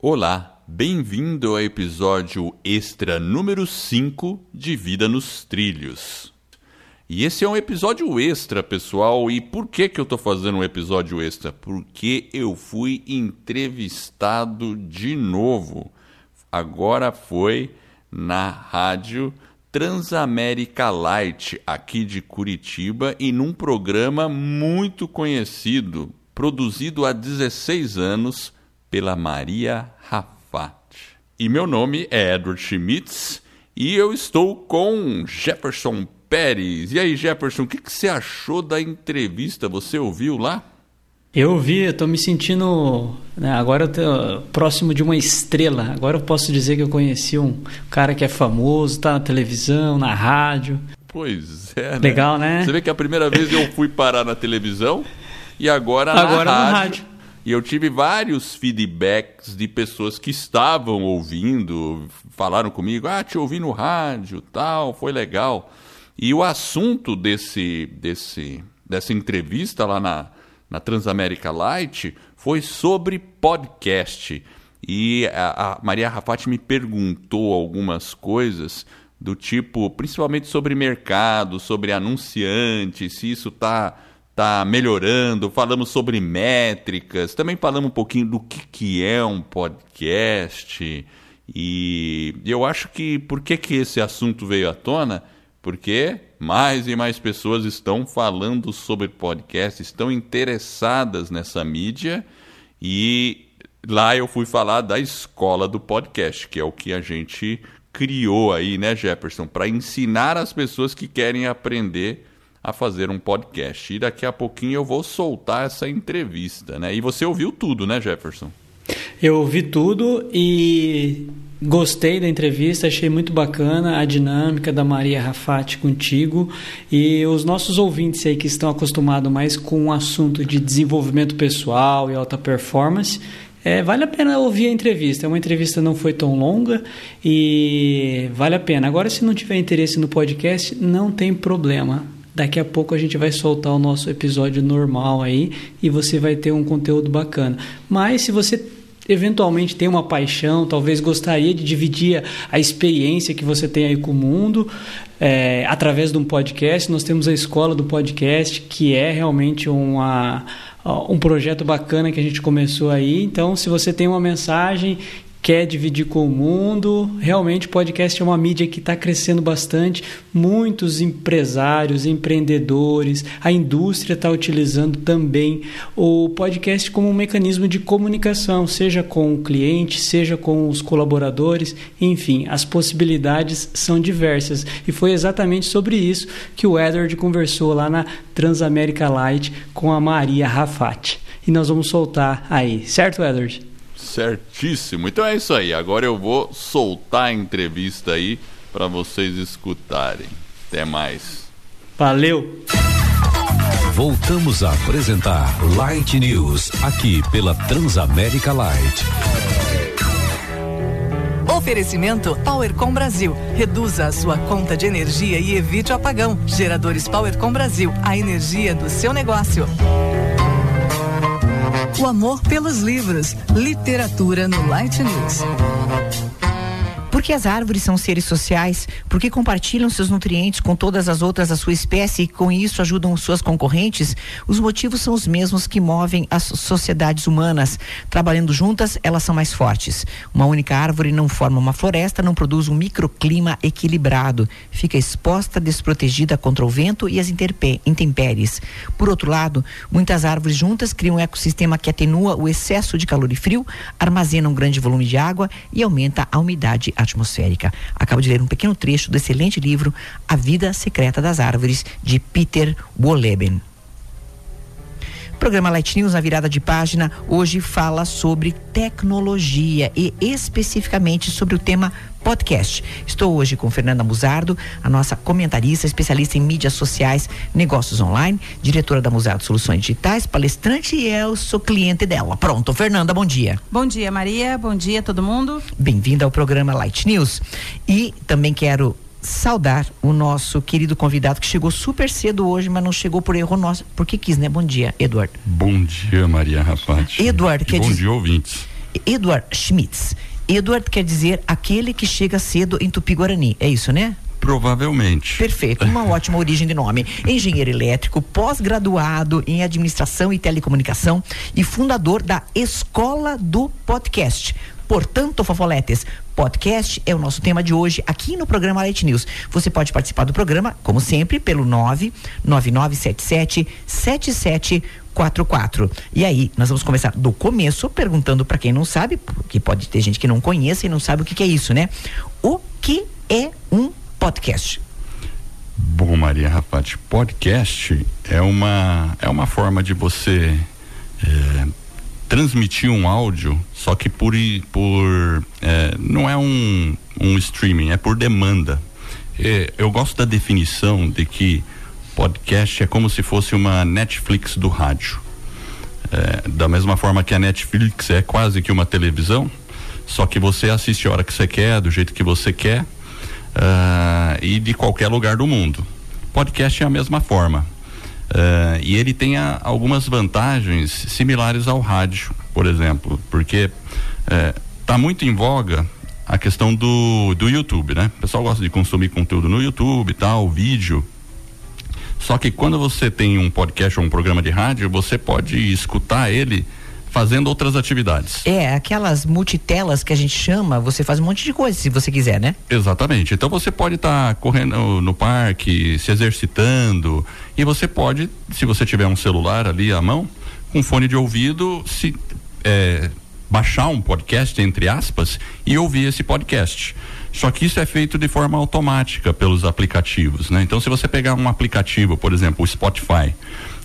Olá, bem-vindo ao episódio extra número 5 de Vida nos Trilhos. E esse é um episódio extra, pessoal. E por que, que eu estou fazendo um episódio extra? Porque eu fui entrevistado de novo. Agora foi na rádio Transamérica Light, aqui de Curitiba, e num programa muito conhecido, produzido há 16 anos pela Maria Rafat. E meu nome é Edward Schmitz e eu estou com Jefferson Pérez. E aí, Jefferson, o que, que você achou da entrevista? Você ouviu lá? Eu ouvi, eu tô me sentindo. Né, agora eu tô próximo de uma estrela. Agora eu posso dizer que eu conheci um cara que é famoso, tá na televisão, na rádio. Pois é. Né? Legal, né? Você vê que a primeira vez eu fui parar na televisão e agora, agora na rádio. rádio. E eu tive vários feedbacks de pessoas que estavam ouvindo, falaram comigo, ah, te ouvi no rádio, tal, foi legal. E o assunto desse, desse, dessa entrevista lá na, na Transamérica Light foi sobre podcast. E a, a Maria Rafati me perguntou algumas coisas do tipo, principalmente sobre mercado, sobre anunciantes, se isso está tá melhorando, falamos sobre métricas, também falamos um pouquinho do que, que é um podcast. E eu acho que por que, que esse assunto veio à tona? Porque mais e mais pessoas estão falando sobre podcast, estão interessadas nessa mídia e lá eu fui falar da escola do podcast, que é o que a gente criou aí, né, Jefferson, para ensinar as pessoas que querem aprender a fazer um podcast. E daqui a pouquinho eu vou soltar essa entrevista, né? E você ouviu tudo, né, Jefferson? Eu ouvi tudo e Gostei da entrevista, achei muito bacana a dinâmica da Maria Rafati contigo e os nossos ouvintes aí que estão acostumados mais com o assunto de desenvolvimento pessoal e alta performance, é, vale a pena ouvir a entrevista. É uma entrevista não foi tão longa e vale a pena. Agora, se não tiver interesse no podcast, não tem problema. Daqui a pouco a gente vai soltar o nosso episódio normal aí e você vai ter um conteúdo bacana. Mas se você eventualmente tem uma paixão, talvez gostaria de dividir a experiência que você tem aí com o mundo é, através de um podcast. Nós temos a escola do podcast, que é realmente uma um projeto bacana que a gente começou aí. Então, se você tem uma mensagem quer dividir com o mundo. Realmente, podcast é uma mídia que está crescendo bastante. Muitos empresários, empreendedores, a indústria está utilizando também o podcast como um mecanismo de comunicação, seja com o cliente, seja com os colaboradores. Enfim, as possibilidades são diversas. E foi exatamente sobre isso que o Edward conversou lá na Transamérica Light com a Maria Rafati. E nós vamos soltar aí, certo, Edward? Certíssimo. Então é isso aí. Agora eu vou soltar a entrevista aí para vocês escutarem. Até mais. Valeu. Voltamos a apresentar Light News aqui pela Transamérica Light. Oferecimento Powercom Brasil. Reduza a sua conta de energia e evite o apagão. Geradores Powercom Brasil. A energia do seu negócio. O amor pelos livros. Literatura no Light News. Porque as árvores são seres sociais, porque compartilham seus nutrientes com todas as outras da sua espécie e com isso ajudam suas concorrentes, os motivos são os mesmos que movem as sociedades humanas. Trabalhando juntas, elas são mais fortes. Uma única árvore não forma uma floresta, não produz um microclima equilibrado, fica exposta, desprotegida contra o vento e as intempéries. Por outro lado, muitas árvores juntas criam um ecossistema que atenua o excesso de calor e frio, armazena um grande volume de água e aumenta a umidade atmosférica. Acabo de ler um pequeno trecho do excelente livro A Vida Secreta das Árvores, de Peter Wolleben. Programa Light News, na virada de página, hoje fala sobre tecnologia e especificamente sobre o tema podcast. Estou hoje com Fernanda Muzardo, a nossa comentarista, especialista em mídias sociais, negócios online, diretora da Muzardo Soluções Digitais, palestrante e eu sou cliente dela. Pronto, Fernanda, bom dia. Bom dia, Maria. Bom dia, todo mundo. Bem-vinda ao programa Light News. E também quero saudar o nosso querido convidado que chegou super cedo hoje, mas não chegou por erro nosso, porque quis, né? Bom dia, Eduardo. Bom dia, Maria Rafati. Eduardo, quer bom dia, ouvintes. Edward Schmitz. Edward quer dizer aquele que chega cedo em Tupi-Guarani, é isso, né? Provavelmente. Perfeito, uma ótima origem de nome. Engenheiro elétrico, pós-graduado em administração e telecomunicação e fundador da Escola do Podcast. Portanto, Fofoletes, podcast é o nosso tema de hoje aqui no programa Light News. Você pode participar do programa, como sempre, pelo 99977 7744. E aí, nós vamos começar do começo, perguntando para quem não sabe, porque pode ter gente que não conhece e não sabe o que, que é isso, né? O que é um podcast? Bom, Maria Rapaz, podcast é uma, é uma forma de você é, transmitir um áudio, só que por, por é, não é um, um streaming, é por demanda. É, eu gosto da definição de que podcast é como se fosse uma Netflix do rádio. É, da mesma forma que a Netflix é quase que uma televisão, só que você assiste a hora que você quer, do jeito que você quer, uh, e de qualquer lugar do mundo. Podcast é a mesma forma. Uh, e ele tem a, algumas vantagens similares ao rádio, por exemplo, porque está uh, muito em voga a questão do, do YouTube, né? O pessoal gosta de consumir conteúdo no YouTube tal, vídeo. Só que quando você tem um podcast ou um programa de rádio, você pode escutar ele fazendo outras atividades. É, aquelas multitelas que a gente chama, você faz um monte de coisa se você quiser, né? Exatamente. Então você pode estar tá correndo no parque, se exercitando, e você pode, se você tiver um celular ali à mão, com fone de ouvido, se é, baixar um podcast, entre aspas, e ouvir esse podcast. Só que isso é feito de forma automática pelos aplicativos, né? Então se você pegar um aplicativo, por exemplo, o Spotify,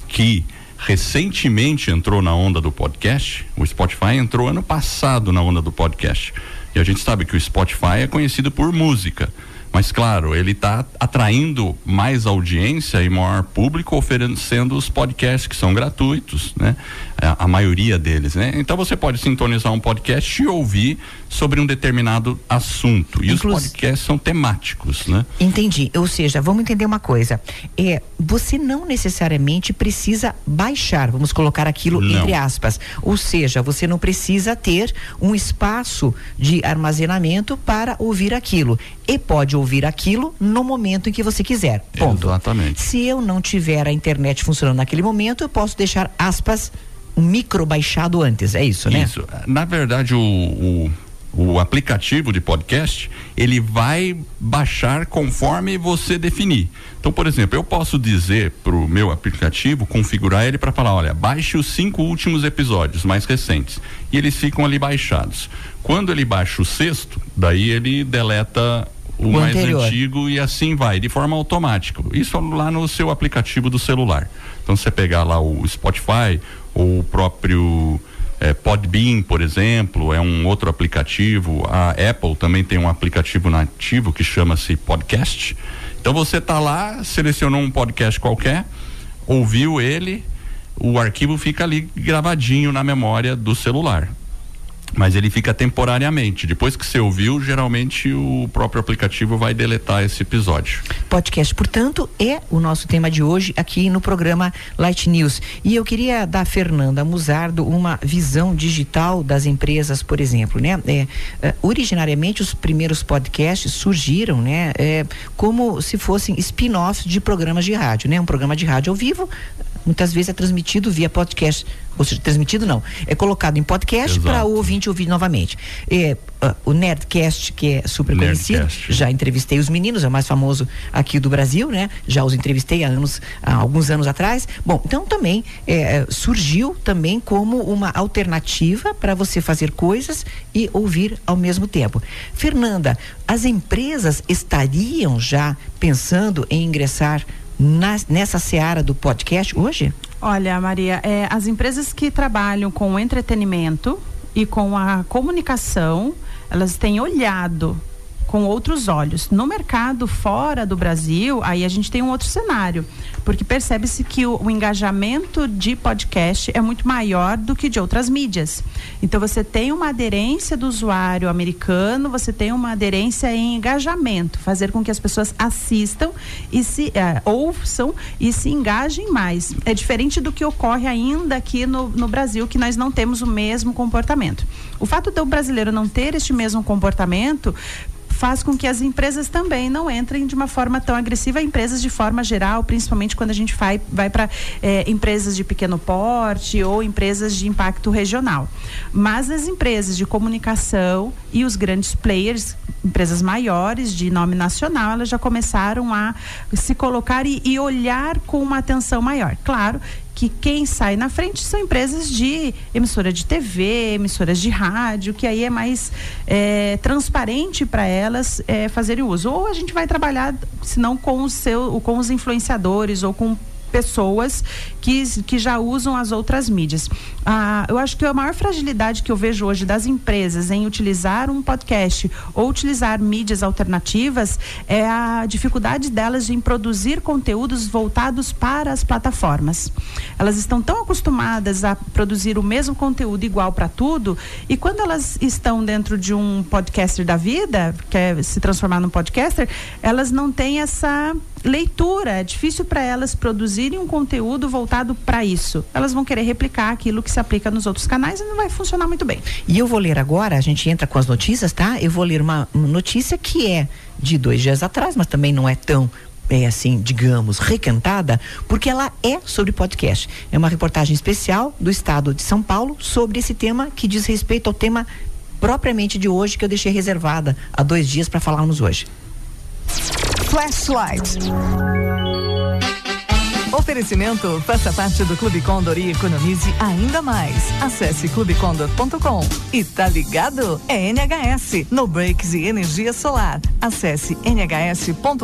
que recentemente entrou na onda do podcast. O Spotify entrou ano passado na onda do podcast. E a gente sabe que o Spotify é conhecido por música. Mas claro, ele está atraindo mais audiência e maior público oferecendo os podcasts que são gratuitos, né? A, é, a maioria deles, né? Então você pode sintonizar um podcast e ouvir sobre um determinado assunto. E Inclus... os podcasts são temáticos, né? Entendi. Ou seja, vamos entender uma coisa. É, você não necessariamente precisa baixar, vamos colocar aquilo não. entre aspas. Ou seja, você não precisa ter um espaço de armazenamento para ouvir aquilo. E pode ouvir aquilo no momento em que você quiser. Ponto. Exatamente. Se eu não tiver a internet funcionando naquele momento, eu posso deixar aspas micro baixado antes, é isso, né? Isso. Na verdade, o, o o aplicativo de podcast, ele vai baixar conforme você definir. Então, por exemplo, eu posso dizer para o meu aplicativo, configurar ele para falar, olha, baixe os cinco últimos episódios mais recentes. E eles ficam ali baixados. Quando ele baixa o sexto, daí ele deleta o, o mais anterior. antigo e assim vai, de forma automática. Isso lá no seu aplicativo do celular. Então, você pegar lá o Spotify ou o próprio é, Podbean, por exemplo, é um outro aplicativo. A Apple também tem um aplicativo nativo que chama-se Podcast. Então você está lá, selecionou um podcast qualquer, ouviu ele, o arquivo fica ali gravadinho na memória do celular mas ele fica temporariamente. Depois que você ouviu, geralmente o próprio aplicativo vai deletar esse episódio. Podcast, portanto, é o nosso tema de hoje aqui no programa Light News. E eu queria dar a Fernanda Musardo uma visão digital das empresas, por exemplo, né? É, é, originariamente os primeiros podcasts surgiram, né? É, como se fossem spin-offs de programas de rádio, né? Um programa de rádio ao vivo, muitas vezes é transmitido via podcast ou seja, transmitido não, é colocado em podcast para o ouvinte ouvir novamente. É, uh, o Nerdcast, que é super Nerdcast. conhecido, já entrevistei os meninos, é o mais famoso aqui do Brasil, né? Já os entrevistei há anos, há alguns anos atrás. Bom, então também é, surgiu também como uma alternativa para você fazer coisas e ouvir ao mesmo tempo. Fernanda, as empresas estariam já pensando em ingressar na, nessa seara do podcast hoje? Olha, Maria, é, as empresas que trabalham com entretenimento e com a comunicação, elas têm olhado com outros olhos. No mercado fora do Brasil, aí a gente tem um outro cenário, porque percebe-se que o, o engajamento de podcast é muito maior do que de outras mídias. Então você tem uma aderência do usuário americano, você tem uma aderência em engajamento, fazer com que as pessoas assistam e se uh, ouçam e se engajem mais. É diferente do que ocorre ainda aqui no, no Brasil, que nós não temos o mesmo comportamento. O fato do brasileiro não ter este mesmo comportamento faz com que as empresas também não entrem de uma forma tão agressiva, empresas de forma geral, principalmente quando a gente vai, vai para é, empresas de pequeno porte ou empresas de impacto regional. Mas as empresas de comunicação e os grandes players, empresas maiores de nome nacional, elas já começaram a se colocar e, e olhar com uma atenção maior. Claro que quem sai na frente são empresas de emissora de TV, emissoras de rádio, que aí é mais é, transparente para elas é, fazerem uso. Ou a gente vai trabalhar, se não com, com os influenciadores ou com pessoas que, que já usam as outras mídias. Ah, eu acho que a maior fragilidade que eu vejo hoje das empresas em utilizar um podcast ou utilizar mídias alternativas é a dificuldade delas em produzir conteúdos voltados para as plataformas. Elas estão tão acostumadas a produzir o mesmo conteúdo igual para tudo e quando elas estão dentro de um podcaster da vida, quer se transformar num podcaster, elas não têm essa leitura. É difícil para elas produzirem um conteúdo voltado para isso. Elas vão querer replicar aquilo que se aplica nos outros canais e não vai funcionar muito bem. E eu vou ler agora, a gente entra com as notícias, tá? Eu vou ler uma notícia que é de dois dias atrás, mas também não é tão é assim, digamos, recantada, porque ela é sobre podcast. É uma reportagem especial do estado de São Paulo sobre esse tema que diz respeito ao tema propriamente de hoje que eu deixei reservada há dois dias para falarmos hoje. Flashlight. Oferecimento, faça parte do Clube Condor e economize ainda mais. Acesse clubecondor.com. E tá ligado? É NHS, No Breaks e Energia Solar. Acesse nhs.com.br.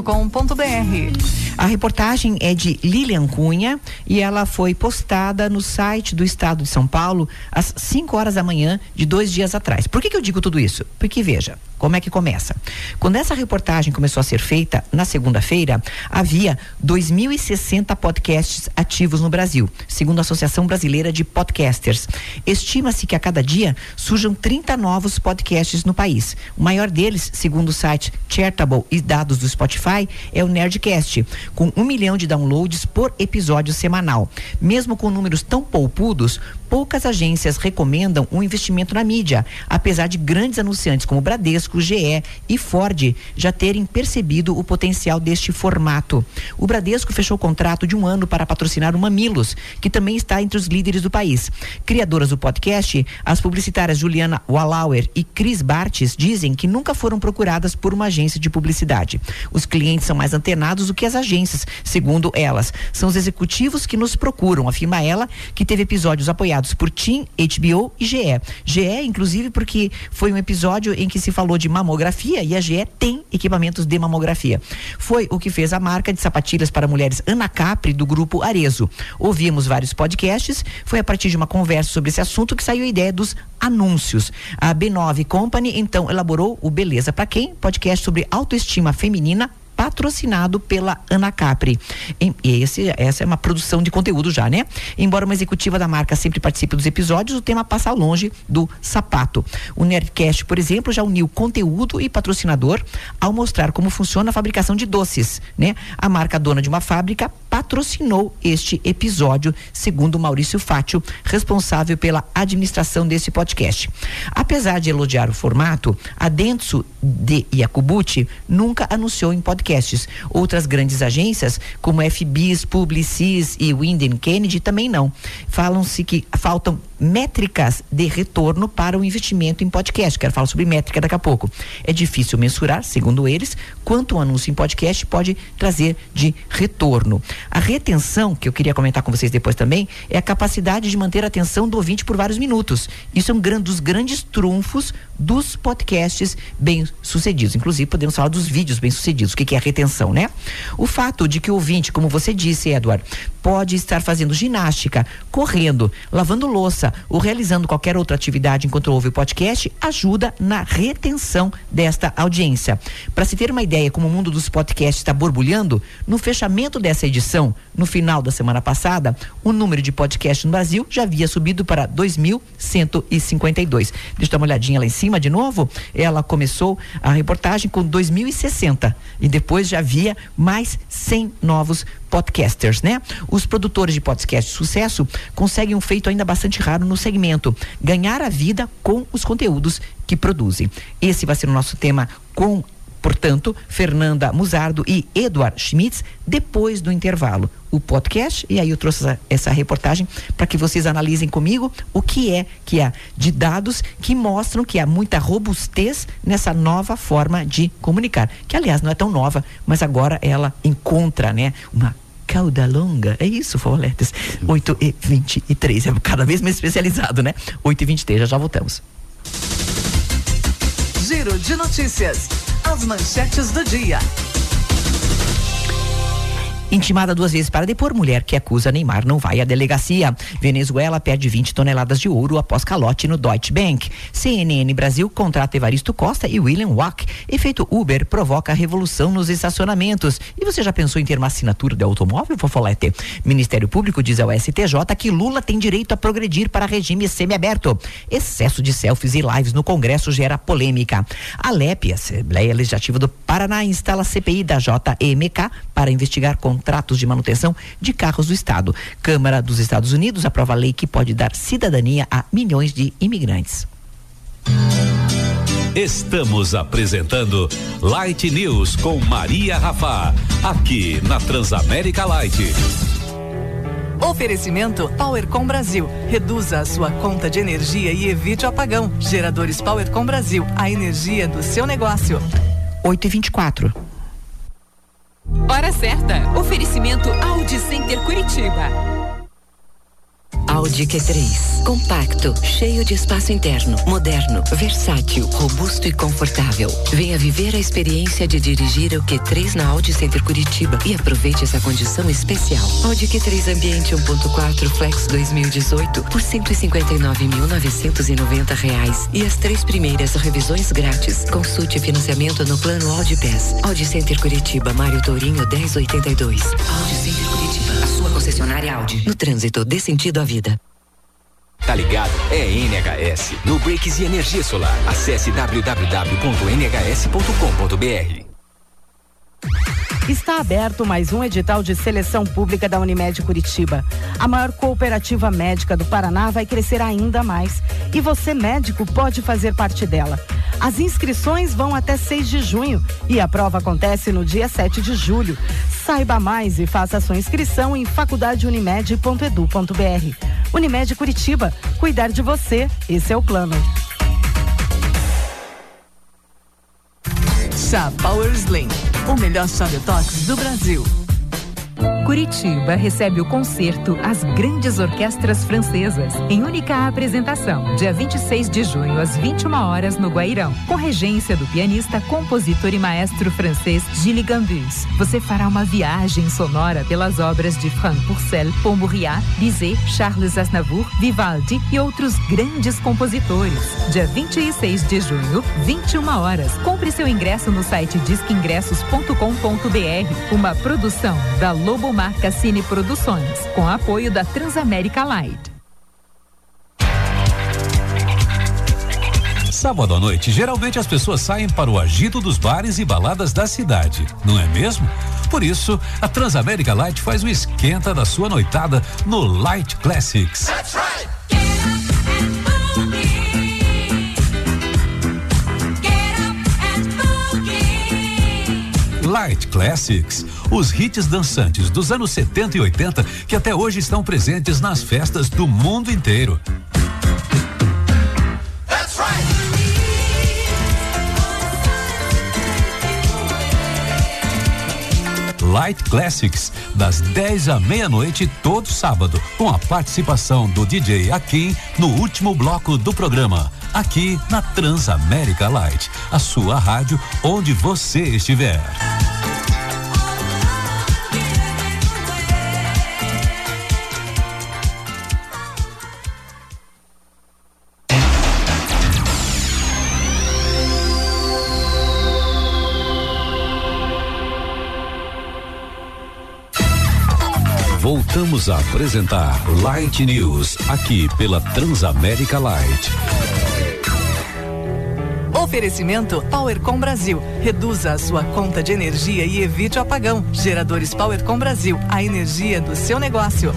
A reportagem é de Lilian Cunha e ela foi postada no site do Estado de São Paulo às 5 horas da manhã de dois dias atrás. Por que, que eu digo tudo isso? Porque veja, como é que começa? Quando essa reportagem começou a ser feita, na segunda-feira, havia 2.060 podcasts ativos no Brasil, segundo a Associação Brasileira de Podcasters. Estima-se que a cada dia surjam 30 novos podcasts no país. O maior deles, segundo o site Chartable e dados do Spotify, é o Nerdcast, com um milhão de downloads por episódio semanal. Mesmo com números tão poupudos, poucas agências recomendam um investimento na mídia, apesar de grandes anunciantes como Bradesco, GE e Ford já terem percebido o potencial deste formato. O Bradesco fechou o contrato de um ano para patrocinar o Mamilos, que também está entre os líderes do país. Criadoras do podcast, as publicitárias Juliana Wallauer e Cris Bartes dizem que nunca foram procuradas por uma agência de publicidade. Os clientes são mais antenados do que as agências, segundo elas. São os executivos que nos procuram, afirma ela, que teve episódios apoiados por TIM, HBO e GE. GE, inclusive, porque foi um episódio em que se falou de mamografia e a GE tem equipamentos de mamografia. Foi o que fez a marca de sapatilhas para mulheres Ana Capri, do grupo Arezo. Ouvimos vários podcasts, foi a partir de uma conversa sobre esse assunto que saiu a ideia dos anúncios. A B9 Company, então, elaborou o Beleza para Quem? Podcast sobre autoestima feminina patrocinado pela Ana Capri. E esse, essa é uma produção de conteúdo já, né? Embora uma executiva da marca sempre participe dos episódios, o tema passa longe do sapato. O Nerdcast, por exemplo, já uniu conteúdo e patrocinador ao mostrar como funciona a fabricação de doces, né? A marca dona de uma fábrica patrocinou este episódio, segundo Maurício Fátio, responsável pela administração desse podcast. Apesar de elogiar o formato, a Dentsu de Yakubuchi nunca anunciou em podcast podcasts. Outras grandes agências, como FBIS, Publicis e Winden Kennedy, também não. Falam-se que faltam métricas de retorno para o investimento em podcast. Quero falar sobre métrica daqui a pouco. É difícil mensurar, segundo eles, quanto um anúncio em podcast pode trazer de retorno. A retenção, que eu queria comentar com vocês depois também, é a capacidade de manter a atenção do ouvinte por vários minutos. Isso é um dos grandes trunfos dos podcasts bem-sucedidos. Inclusive, podemos falar dos vídeos bem-sucedidos. O que, que é a retenção, né? O fato de que o ouvinte, como você disse, Edward, pode estar fazendo ginástica, correndo, lavando louça ou realizando qualquer outra atividade enquanto ouve o podcast, ajuda na retenção desta audiência. Para se ter uma ideia como o mundo dos podcasts está borbulhando, no fechamento dessa edição, no final da semana passada, o número de podcasts no Brasil já havia subido para 2.152. Deixa eu dar uma olhadinha lá em cima de novo. Ela começou a reportagem com 2.060 e depois já havia mais 100 novos podcasters, né? Os produtores de podcast de sucesso conseguem um feito ainda bastante raro no segmento: ganhar a vida com os conteúdos que produzem. Esse vai ser o nosso tema com Portanto, Fernanda Musardo e Eduard Schmitz, depois do intervalo. O podcast, e aí eu trouxe essa, essa reportagem para que vocês analisem comigo o que é que há de dados que mostram que há muita robustez nessa nova forma de comunicar. Que, aliás, não é tão nova, mas agora ela encontra né, uma cauda longa. É isso, Foletes. 8 e 23. É cada vez mais especializado, né? 8 e 23. Já já voltamos. Giro de notícias. As manchetes do dia. Intimada duas vezes para depor, mulher que acusa Neymar não vai à delegacia. Venezuela perde 20 toneladas de ouro após calote no Deutsche Bank. CNN Brasil contrata Evaristo Costa e William Wack. Efeito Uber provoca revolução nos estacionamentos. E você já pensou em ter uma assinatura de automóvel, Fofolete? Ministério Público diz ao STJ que Lula tem direito a progredir para regime semiaberto. Excesso de selfies e lives no Congresso gera polêmica. A Assembleia Legislativa do Paraná, instala CPI da JMK para investigar com contratos de manutenção de carros do Estado. Câmara dos Estados Unidos aprova a lei que pode dar cidadania a milhões de imigrantes. Estamos apresentando Light News com Maria Rafa, aqui na Transamérica Light. Oferecimento Powercom Brasil. Reduza a sua conta de energia e evite o apagão. Geradores Powercom Brasil. A energia do seu negócio. 8 e 24 Hora certa. Oferecimento Audi Center Curitiba. Audi Q3. Compacto, cheio de espaço interno, moderno, versátil, robusto e confortável. Venha viver a experiência de dirigir o Q3 na Audi Center Curitiba e aproveite essa condição especial. Audi Q3 Ambiente 1.4 Flex 2018 por 159.990 reais e as três primeiras revisões grátis. Consulte financiamento no plano Audi Pass. Audi Center Curitiba, Mário Tourinho 1082. Audi Center Curitiba, a sua concessionária Audi. No trânsito, dê sentido à vida. Tá ligado? É NHS. No Breaks e Energia Solar. Acesse www.nhs.com.br. Está aberto mais um edital de seleção pública da Unimed Curitiba. A maior cooperativa médica do Paraná vai crescer ainda mais e você, médico, pode fazer parte dela. As inscrições vão até 6 de junho e a prova acontece no dia 7 de julho. Saiba mais e faça sua inscrição em faculdadeunimed.edu.br. Unimed Curitiba, cuidar de você, esse é o plano. Chá Power Slim, o melhor chá detox do Brasil. Curitiba recebe o concerto As Grandes Orquestras Francesas, em única apresentação, dia 26 de junho, às 21 horas, no Guairão, com regência do pianista, compositor e maestro francês Gilles Gambus. Você fará uma viagem sonora pelas obras de Franck Purcell, Pomburiat, Bizet, Charles Aznavour, Vivaldi e outros grandes compositores. Dia 26 de junho, 21 horas. Compre seu ingresso no site disqueingressos.com.br, uma produção da Lobo Marca Cine Produções, com apoio da Transamérica Light. Sábado à noite, geralmente as pessoas saem para o agito dos bares e baladas da cidade, não é mesmo? Por isso, a Transamérica Light faz o esquenta da sua noitada no Light Classics. That's right. Light Classics, os hits dançantes dos anos 70 e 80 que até hoje estão presentes nas festas do mundo inteiro. Light Classics das 10 à meia-noite todo sábado, com a participação do DJ Akin no último bloco do programa. Aqui na Transamérica Light, a sua rádio onde você estiver. Voltamos a apresentar Light News, aqui pela Transamérica Light. Oferecimento Powercom Brasil. Reduza a sua conta de energia e evite o apagão. Geradores Powercom Brasil. A energia do seu negócio.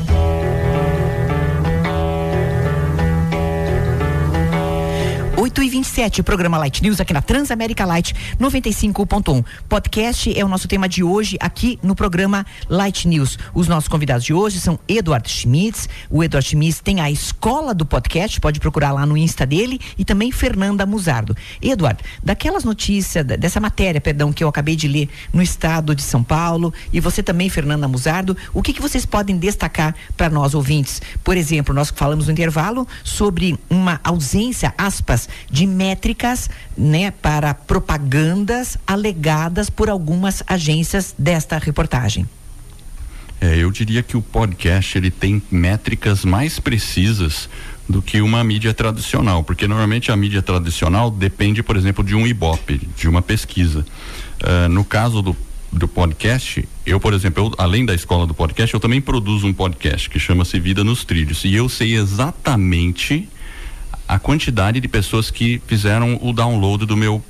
8 e 27 o programa Light News aqui na Transamérica Light 95.1. Podcast é o nosso tema de hoje aqui no programa Light News. Os nossos convidados de hoje são Eduardo Schmitz. O Eduardo Schmitz tem a escola do podcast, pode procurar lá no Insta dele, e também Fernanda Musardo. Eduardo, daquelas notícias, dessa matéria, perdão, que eu acabei de ler no estado de São Paulo, e você também, Fernanda Musardo, o que, que vocês podem destacar para nós ouvintes? Por exemplo, nós falamos no intervalo sobre uma ausência, aspas, de métricas, né, para propagandas alegadas por algumas agências desta reportagem. É, eu diria que o podcast ele tem métricas mais precisas do que uma mídia tradicional, porque normalmente a mídia tradicional depende, por exemplo, de um ibope, de uma pesquisa. Uh, no caso do, do podcast, eu, por exemplo, eu, além da escola do podcast, eu também produzo um podcast que chama-se Vida nos Trilhos e eu sei exatamente a quantidade de pessoas que fizeram o download do meu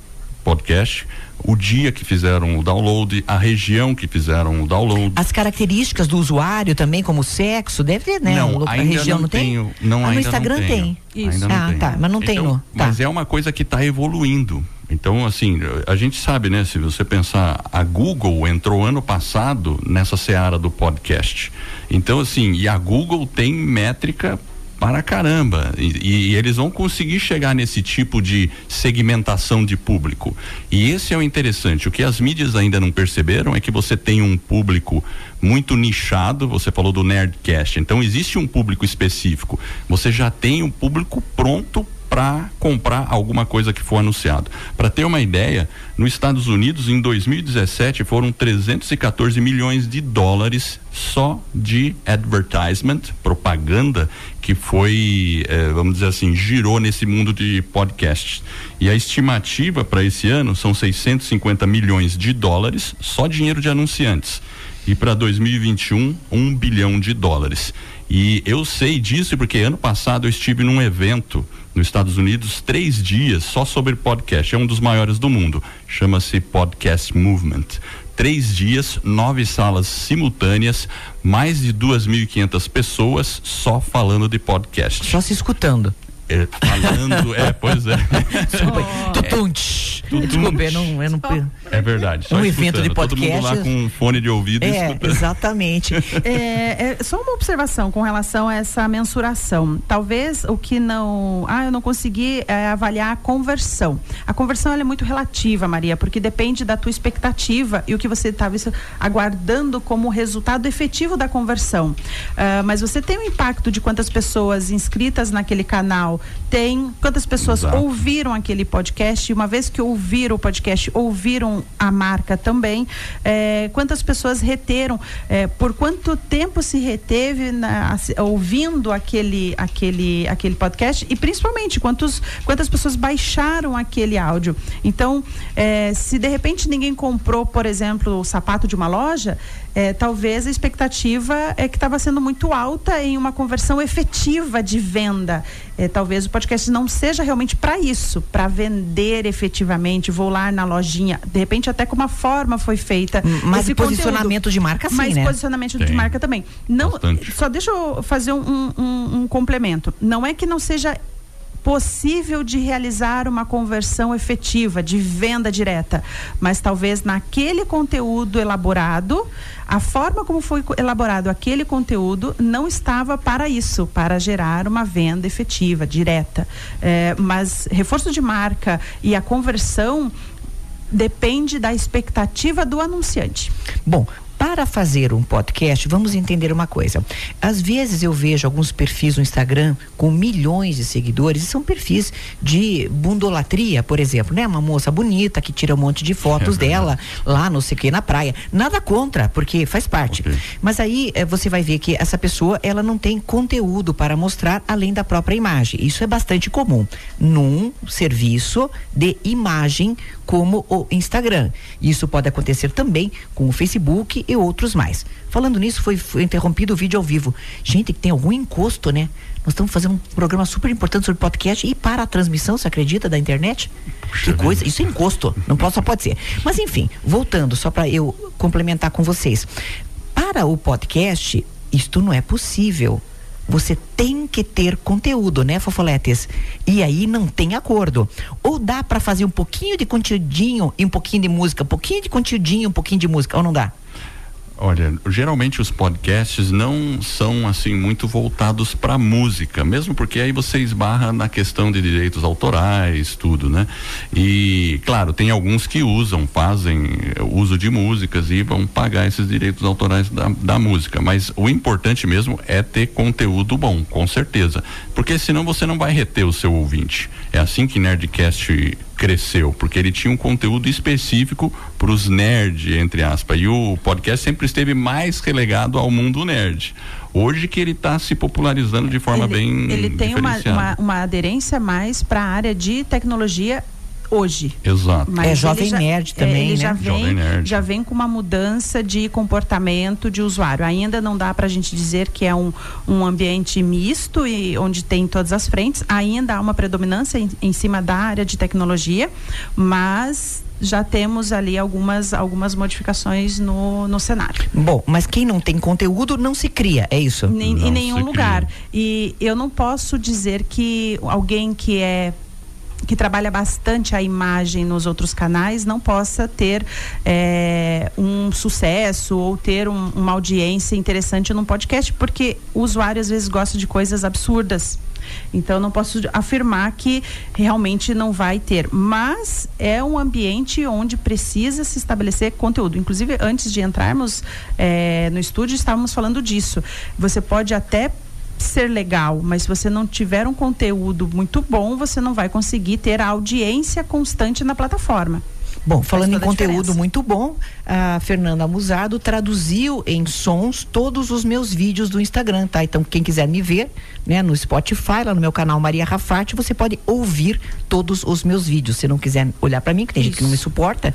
podcast, o dia que fizeram o download, a região que fizeram o download. As características do usuário também, como sexo, deve ter, né? Não, a ainda região não, não tenho, tem? não, ah, no Instagram não tem. Isso. Ah, tenho. tá, mas não tem então, no. Tá. Mas é uma coisa que está evoluindo. Então, assim, a gente sabe, né? Se você pensar, a Google entrou ano passado nessa seara do podcast. Então, assim, e a Google tem métrica para caramba. E, e, eles vão conseguir chegar nesse tipo de segmentação de público. E esse é o interessante. O que as mídias ainda não perceberam é que você tem um público muito nichado. Você falou do Nerdcast. Então, existe um público específico. Você já tem um público pronto para comprar alguma coisa que for anunciado. Para ter uma ideia, nos Estados Unidos, em 2017, foram 314 milhões de dólares só de advertisement, propaganda, que foi, eh, vamos dizer assim, girou nesse mundo de podcasts. E a estimativa para esse ano são 650 milhões de dólares, só dinheiro de anunciantes. E para 2021, um bilhão de dólares. E eu sei disso porque ano passado eu estive num evento nos Estados Unidos três dias só sobre podcast. É um dos maiores do mundo. Chama-se Podcast Movement. Três dias, nove salas simultâneas, mais de 2.500 pessoas só falando de podcast. Só se escutando. É, falando, é, pois é. Desculpa, oh. tutunch. Desculpa, eu não, eu não. É verdade. um evento de podcast. Todo mundo lá com um fone de ouvido é, escutando. Exatamente. é, é, só uma observação com relação a essa mensuração. Talvez o que não. Ah, eu não consegui é, avaliar a conversão. A conversão é muito relativa, Maria, porque depende da tua expectativa e o que você estava aguardando como resultado efetivo da conversão. Uh, mas você tem um impacto de quantas pessoas inscritas naquele canal tem, quantas pessoas Exato. ouviram aquele podcast, e uma vez que ouviram o podcast, ouviram a marca também, é, quantas pessoas reteram, é, por quanto tempo se reteve na, ouvindo aquele, aquele, aquele podcast e principalmente quantos, quantas pessoas baixaram aquele áudio. Então, é, se de repente ninguém comprou, por exemplo, o sapato de uma loja, é, talvez a expectativa é que estava sendo muito alta em uma conversão efetiva de venda. É, talvez o podcast não seja realmente para isso, para vender efetivamente, vou lá na lojinha, de repente até como a forma foi feita. Mas esse posicionamento conteúdo, de marca sim, mas né? posicionamento Tem. de marca também. Não, Bastante. só deixa eu fazer um, um, um complemento. Não é que não seja possível de realizar uma conversão efetiva, de venda direta, mas talvez naquele conteúdo elaborado, a forma como foi elaborado aquele conteúdo não estava para isso, para gerar uma venda efetiva, direta. É, mas reforço de marca e a conversão depende da expectativa do anunciante. Bom, Para fazer um podcast, vamos entender uma coisa. Às vezes eu vejo alguns perfis no Instagram com milhões de seguidores, e são perfis de bundolatria, por exemplo, né? Uma moça bonita que tira um monte de fotos é dela lá, não sei o que, na praia. Nada contra, porque faz parte. Okay. Mas aí eh, você vai ver que essa pessoa, ela não tem conteúdo para mostrar além da própria imagem. Isso é bastante comum num serviço de imagem como o Instagram. Isso pode acontecer também com o Facebook e outros mais. Falando nisso, foi, foi interrompido o vídeo ao vivo. Gente, que tem algum encosto, né? Nós estamos fazendo um programa super importante sobre podcast e para a transmissão, você acredita, da internet? Puxa que coisa, isso é encosto, não pode, só pode ser. Mas enfim, voltando, só para eu complementar com vocês. Para o podcast, isto não é possível você tem que ter conteúdo, né, Fofoletes? E aí não tem acordo. Ou dá para fazer um pouquinho de conteúdinho e um pouquinho de música, um pouquinho de conteúdinho, um pouquinho de música, ou não dá? Olha, geralmente os podcasts não são assim muito voltados para música, mesmo porque aí você esbarra na questão de direitos autorais, tudo, né? E claro, tem alguns que usam, fazem uso de músicas e vão pagar esses direitos autorais da, da música, mas o importante mesmo é ter conteúdo bom, com certeza, porque senão você não vai reter o seu ouvinte. É assim que Nerdcast cresceu, porque ele tinha um conteúdo específico para os nerds, entre aspas. E o podcast sempre esteve mais relegado ao mundo nerd. Hoje que ele está se popularizando de forma ele, bem. Ele tem uma, uma, uma aderência mais para a área de tecnologia hoje. Exato. Mas é jovem já, nerd também, é, ele né? Já vem, já vem com uma mudança de comportamento de usuário. Ainda não dá para a gente dizer que é um, um ambiente misto e onde tem todas as frentes. Ainda há uma predominância em, em cima da área de tecnologia, mas já temos ali algumas, algumas modificações no, no cenário. Bom, mas quem não tem conteúdo não se cria, é isso? Nem, em nenhum lugar. Cria. E eu não posso dizer que alguém que é que trabalha bastante a imagem nos outros canais não possa ter é, um sucesso ou ter um, uma audiência interessante num podcast, porque o usuário às vezes gosta de coisas absurdas. Então não posso afirmar que realmente não vai ter, mas é um ambiente onde precisa se estabelecer conteúdo. Inclusive antes de entrarmos é, no estúdio estávamos falando disso. Você pode até ser legal, mas se você não tiver um conteúdo muito bom, você não vai conseguir ter a audiência constante na plataforma. Bom, falando em conteúdo muito bom, a Fernanda Musado traduziu em sons todos os meus vídeos do Instagram, tá? Então, quem quiser me ver, né, no Spotify, lá no meu canal Maria Rafati, você pode ouvir todos os meus vídeos. Se não quiser olhar para mim, que tem isso. gente que não me suporta,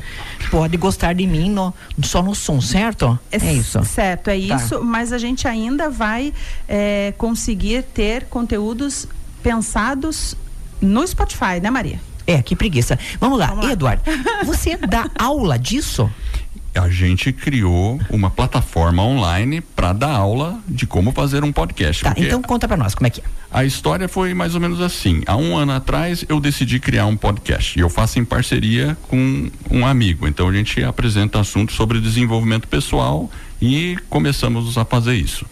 pode gostar de mim no, só no som, certo? É, é isso. Certo, é tá. isso, mas a gente ainda vai é, conseguir ter conteúdos pensados no Spotify, né, Maria? É, que preguiça. Vamos lá, Vamos lá. Eduardo, você dá aula disso? a gente criou uma plataforma online para dar aula de como fazer um podcast. Tá, então conta para nós como é que é. A história foi mais ou menos assim. Há um ano atrás eu decidi criar um podcast e eu faço em parceria com um amigo. Então a gente apresenta assuntos sobre desenvolvimento pessoal e começamos a fazer isso.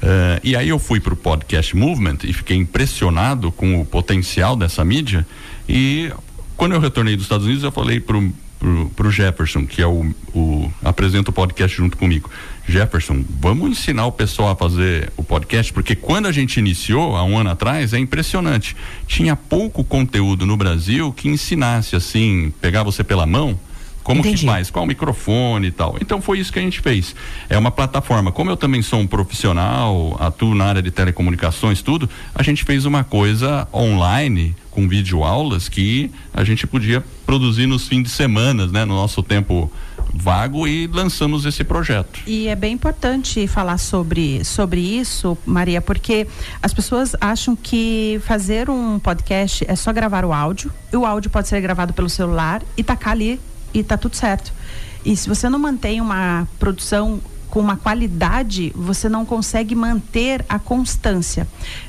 Uh, e aí eu fui para o podcast Movement e fiquei impressionado com o potencial dessa mídia e quando eu retornei dos Estados Unidos, eu falei pro, pro, pro Jefferson, que é o, o apresenta o podcast junto comigo. Jefferson, vamos ensinar o pessoal a fazer o podcast, porque quando a gente iniciou, há um ano atrás, é impressionante. Tinha pouco conteúdo no Brasil que ensinasse assim, pegar você pela mão como Entendi. que faz? Qual o microfone e tal. Então foi isso que a gente fez. É uma plataforma. Como eu também sou um profissional, atuo na área de telecomunicações, tudo, a gente fez uma coisa online com videoaulas que a gente podia produzir nos fins de semana, né? No nosso tempo vago e lançamos esse projeto. E é bem importante falar sobre, sobre isso, Maria, porque as pessoas acham que fazer um podcast é só gravar o áudio, o áudio pode ser gravado pelo celular e tacar ali e tá tudo certo. E se você não mantém uma produção com uma qualidade, você não consegue manter a constância.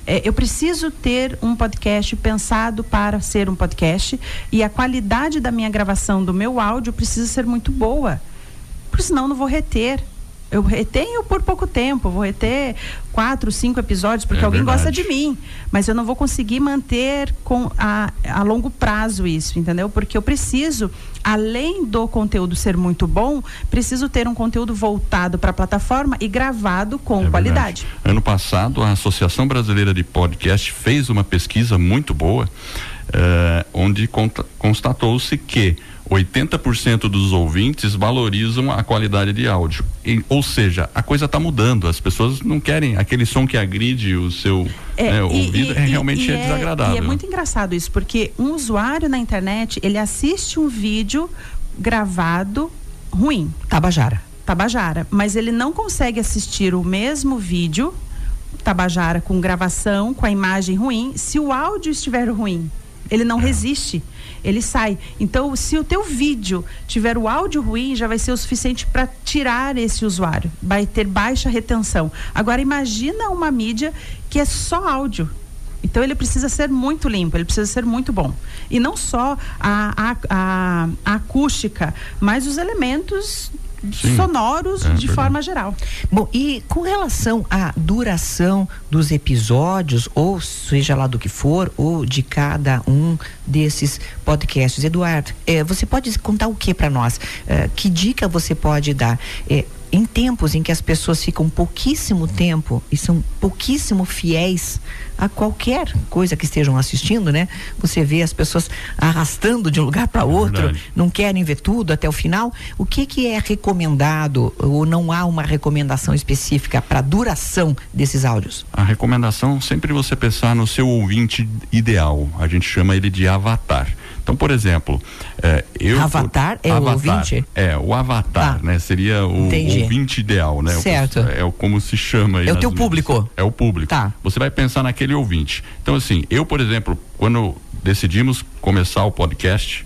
É, eu preciso ter um podcast pensado para ser um podcast e a qualidade da minha gravação, do meu áudio, precisa ser muito boa. Porque senão não vou reter Eu retenho por pouco tempo, vou reter quatro, cinco episódios, porque é alguém verdade. gosta de mim. Mas eu não vou conseguir manter com a, a longo prazo isso, entendeu? Porque eu preciso, além do conteúdo ser muito bom, preciso ter um conteúdo voltado para a plataforma e gravado com é qualidade. Verdade. Ano passado, a Associação Brasileira de Podcast fez uma pesquisa muito boa, eh, onde constatou-se que 80% dos ouvintes valorizam a qualidade de áudio. E, ou seja, a coisa está mudando. As pessoas não querem aquele som que agride o seu é, né, ouvido. E, é, realmente e é, é desagradável. E é muito engraçado isso, porque um usuário na internet, ele assiste um vídeo gravado ruim. Tabajara. Tabajara. Mas ele não consegue assistir o mesmo vídeo, Tabajara, com gravação, com a imagem ruim, se o áudio estiver ruim. Ele não é. resiste ele sai. Então, se o teu vídeo tiver o áudio ruim, já vai ser o suficiente para tirar esse usuário. Vai ter baixa retenção. Agora, imagina uma mídia que é só áudio. Então ele precisa ser muito limpo, ele precisa ser muito bom. E não só a, a, a, a acústica, mas os elementos Sim, sonoros é, de verdade. forma geral. Bom, e com relação à duração dos episódios, ou seja lá do que for, ou de cada um desses podcasts, Eduardo, é, você pode contar o que para nós? É, que dica você pode dar? Em tempos em que as pessoas ficam pouquíssimo tempo e são pouquíssimo fiéis a qualquer coisa que estejam assistindo, né? Você vê as pessoas arrastando de um lugar para é outro, não querem ver tudo até o final. O que que é recomendado ou não há uma recomendação específica para a duração desses áudios? A recomendação sempre você pensar no seu ouvinte ideal. A gente chama ele de avatar. Então, por exemplo, é, eu. Avatar é avatar, o ouvinte? É, o avatar, ah, né? Seria o entendi. ouvinte ideal, né? Certo. O, é como se chama É o teu público. É o público. Tá. Você vai pensar naquele ouvinte. Então, assim, eu, por exemplo, quando decidimos começar o podcast,